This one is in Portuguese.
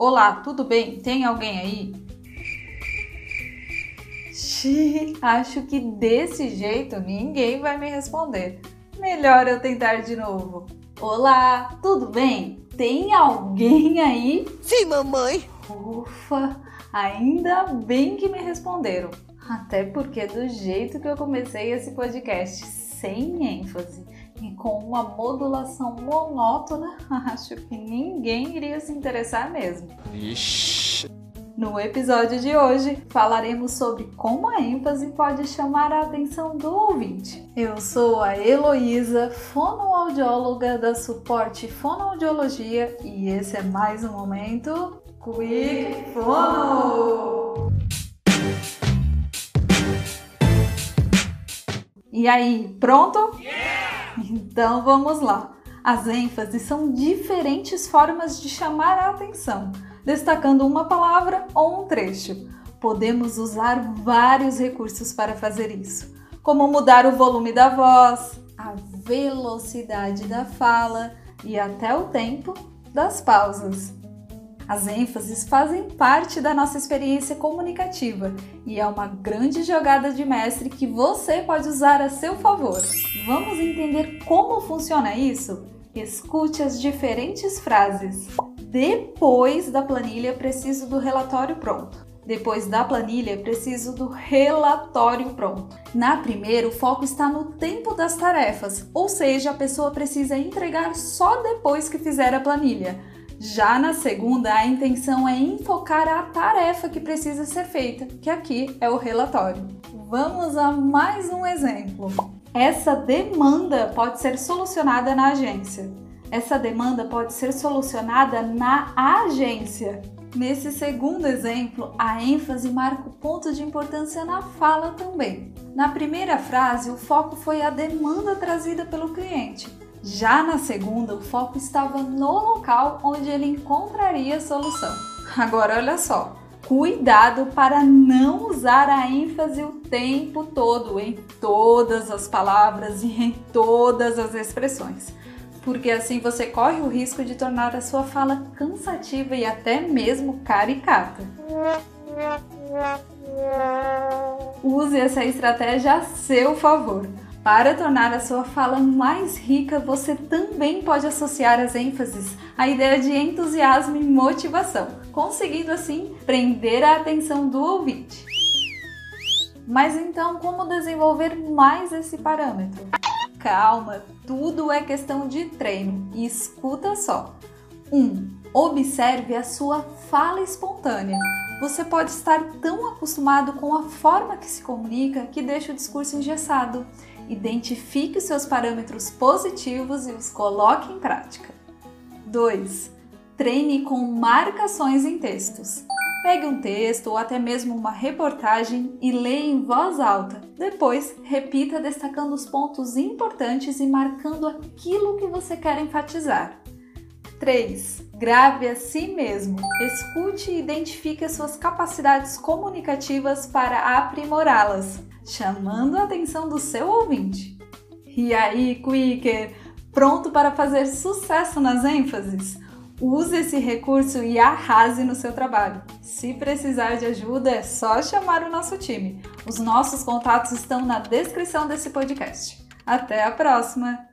Olá, tudo bem? Tem alguém aí? Xiii, acho que desse jeito ninguém vai me responder. Melhor eu tentar de novo. Olá, tudo bem? Tem alguém aí? Sim, mamãe. Ufa, ainda bem que me responderam. Até porque do jeito que eu comecei esse podcast, sem ênfase e com uma modulação monótona, acho que ninguém iria se interessar mesmo. Ixi. No episódio de hoje, falaremos sobre como a ênfase pode chamar a atenção do ouvinte. Eu sou a Heloísa, fonoaudióloga da Suporte Fonoaudiologia e esse é mais um momento Quick Fono! E aí, pronto? Então vamos lá. As ênfases são diferentes formas de chamar a atenção destacando uma palavra ou um trecho. Podemos usar vários recursos para fazer isso, como mudar o volume da voz, a velocidade da fala e até o tempo das pausas. As ênfases fazem parte da nossa experiência comunicativa e é uma grande jogada de mestre que você pode usar a seu favor. Vamos entender como funciona isso? Escute as diferentes frases. Depois da planilha, preciso do relatório pronto. Depois da planilha, preciso do relatório pronto. Na primeira, o foco está no tempo das tarefas, ou seja, a pessoa precisa entregar só depois que fizer a planilha. Já na segunda, a intenção é enfocar a tarefa que precisa ser feita, que aqui é o relatório. Vamos a mais um exemplo. Essa demanda pode ser solucionada na agência. Essa demanda pode ser solucionada na agência. Nesse segundo exemplo, a ênfase marca o ponto de importância na fala também. Na primeira frase, o foco foi a demanda trazida pelo cliente. Já na segunda, o foco estava no local onde ele encontraria a solução. Agora, olha só, cuidado para não usar a ênfase o tempo todo em todas as palavras e em todas as expressões porque assim você corre o risco de tornar a sua fala cansativa e até mesmo caricata. Use essa estratégia a seu favor. Para tornar a sua fala mais rica, você também pode associar as ênfases à ideia de entusiasmo e motivação, conseguindo assim prender a atenção do ouvinte. Mas então, como desenvolver mais esse parâmetro? Calma, tudo é questão de treino e escuta só. 1. Um, observe a sua fala espontânea. Você pode estar tão acostumado com a forma que se comunica que deixa o discurso engessado. Identifique os seus parâmetros positivos e os coloque em prática. 2. Treine com marcações em textos. Pegue um texto ou até mesmo uma reportagem e leia em voz alta. Depois, repita destacando os pontos importantes e marcando aquilo que você quer enfatizar. 3. Grave a si mesmo. Escute e identifique as suas capacidades comunicativas para aprimorá-las, chamando a atenção do seu ouvinte. E aí, Quicker, pronto para fazer sucesso nas ênfases? Use esse recurso e arrase no seu trabalho. Se precisar de ajuda, é só chamar o nosso time. Os nossos contatos estão na descrição desse podcast. Até a próxima!